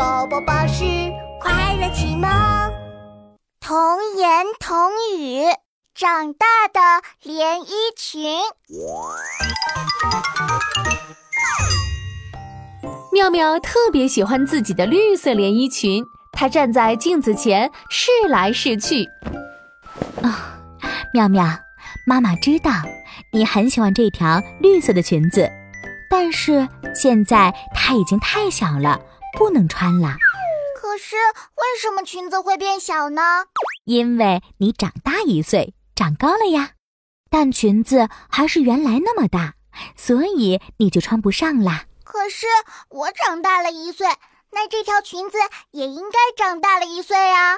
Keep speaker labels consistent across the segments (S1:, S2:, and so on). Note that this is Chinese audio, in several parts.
S1: 宝宝巴士快乐启蒙，童言童语，长大的连衣裙。
S2: 妙妙特别喜欢自己的绿色连衣裙，她站在镜子前试来试去。
S3: 啊，妙妙，妈妈知道你很喜欢这条绿色的裙子，但是现在它已经太小了，不能穿了。
S1: 可是为什么裙子会变小呢？
S3: 因为你长大一岁，长高了呀。但裙子还是原来那么大，所以你就穿不上啦。
S1: 可是我长大了一岁，那这条裙子也应该长大了一岁呀。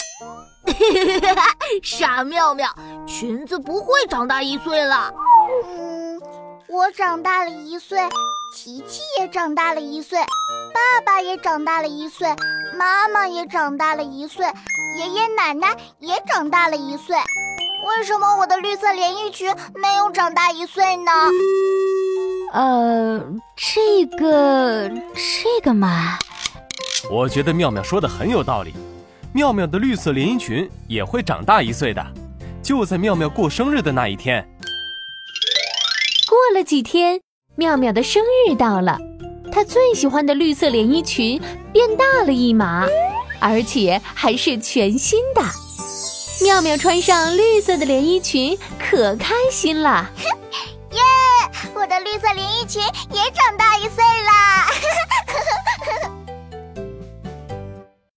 S4: 傻妙妙，裙子不会长大一岁了。
S1: 嗯，我长大了一岁，琪琪也长大了一岁，爸爸也长大了一岁，妈妈也长大了一岁，爷爷奶奶也长大了一岁。为什么我的绿色连衣裙没有长大一岁呢？
S3: 呃，这个，这个嘛，
S5: 我觉得妙妙说的很有道理。妙妙的绿色连衣裙也会长大一岁的，就在妙妙过生日的那一天。
S2: 过了几天，妙妙的生日到了，她最喜欢的绿色连衣裙变大了一码，而且还是全新的。妙妙穿上绿色的连衣裙，可开心了。
S1: 耶！我的绿色连衣裙也长大一岁啦！